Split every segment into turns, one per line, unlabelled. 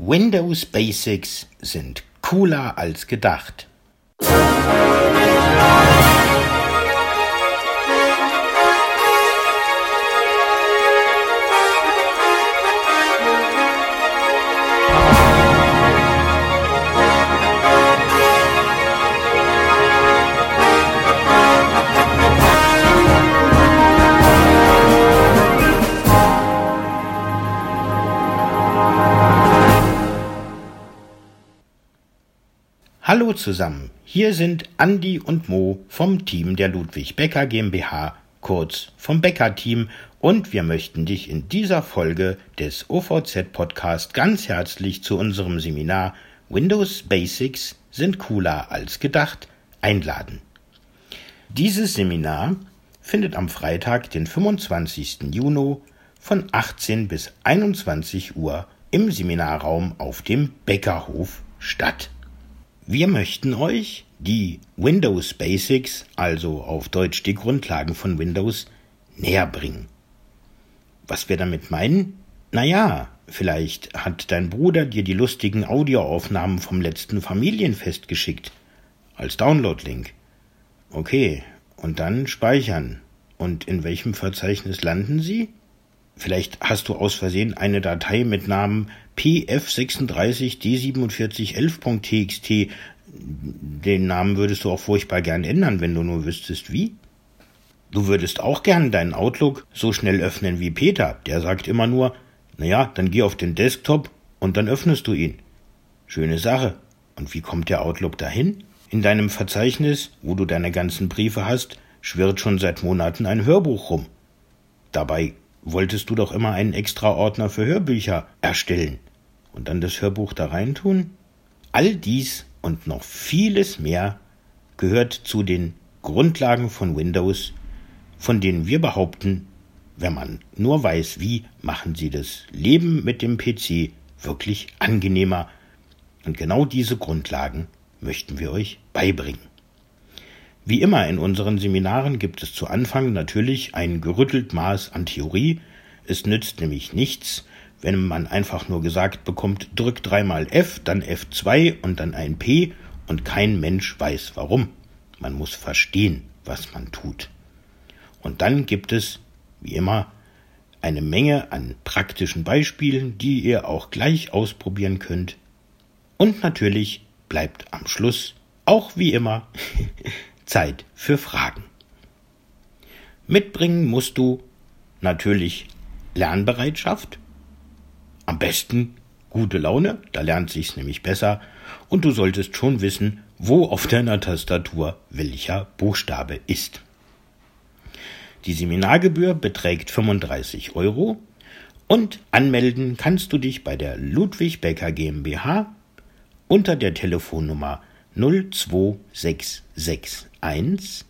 Windows Basics sind cooler als gedacht. Hallo zusammen, hier sind Andi und Mo vom Team der Ludwig Becker GmbH, kurz vom Becker Team, und wir möchten dich in dieser Folge des OVZ Podcast ganz herzlich zu unserem Seminar Windows Basics sind cooler als gedacht einladen. Dieses Seminar findet am Freitag, den 25. Juni von 18 bis 21 Uhr im Seminarraum auf dem Bäckerhof statt. Wir möchten euch die Windows Basics, also auf Deutsch die Grundlagen von Windows, näher bringen. Was wir damit meinen? Naja, vielleicht hat dein Bruder dir die lustigen Audioaufnahmen vom letzten Familienfest geschickt. Als Download-Link. Okay, und dann speichern. Und in welchem Verzeichnis landen sie? Vielleicht hast du aus Versehen eine Datei mit Namen pf36d4711.txt. Den Namen würdest du auch furchtbar gern ändern, wenn du nur wüsstest wie. Du würdest auch gern deinen Outlook so schnell öffnen wie Peter. Der sagt immer nur, naja, dann geh auf den Desktop und dann öffnest du ihn. Schöne Sache. Und wie kommt der Outlook dahin? In deinem Verzeichnis, wo du deine ganzen Briefe hast, schwirrt schon seit Monaten ein Hörbuch rum. Dabei wolltest du doch immer einen extra Ordner für Hörbücher erstellen und dann das Hörbuch da reintun? All dies und noch vieles mehr gehört zu den Grundlagen von Windows, von denen wir behaupten, wenn man nur weiß, wie, machen sie das Leben mit dem PC wirklich angenehmer. Und genau diese Grundlagen möchten wir euch beibringen. Wie immer in unseren Seminaren gibt es zu Anfang natürlich ein gerüttelt Maß an Theorie. Es nützt nämlich nichts, wenn man einfach nur gesagt bekommt, drück dreimal F, dann F2 und dann ein P und kein Mensch weiß warum. Man muss verstehen, was man tut. Und dann gibt es, wie immer, eine Menge an praktischen Beispielen, die ihr auch gleich ausprobieren könnt. Und natürlich bleibt am Schluss, auch wie immer, Zeit für Fragen. Mitbringen musst du natürlich Lernbereitschaft, am besten gute Laune, da lernt sich's nämlich besser, und du solltest schon wissen, wo auf deiner Tastatur welcher Buchstabe ist. Die Seminargebühr beträgt 35 Euro und anmelden kannst du dich bei der Ludwig Becker GmbH unter der Telefonnummer 02661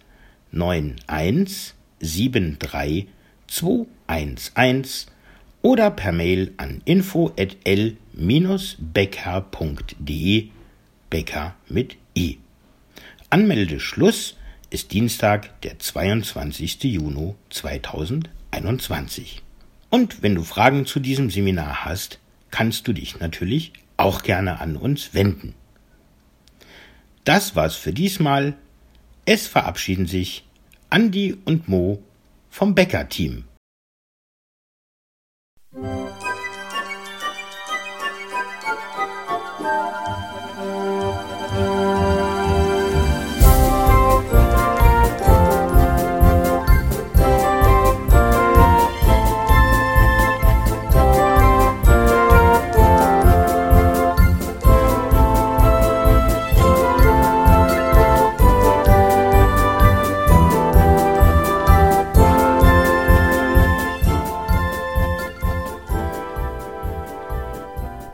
91 73 211 oder per Mail an info@l-becker.de Becker mit e. Anmeldeschluss ist Dienstag, der 22. Juni 2021. Und wenn du Fragen zu diesem Seminar hast, kannst du dich natürlich auch gerne an uns wenden. Das war's für diesmal. Es verabschieden sich Andi und Mo vom Bäcker-Team.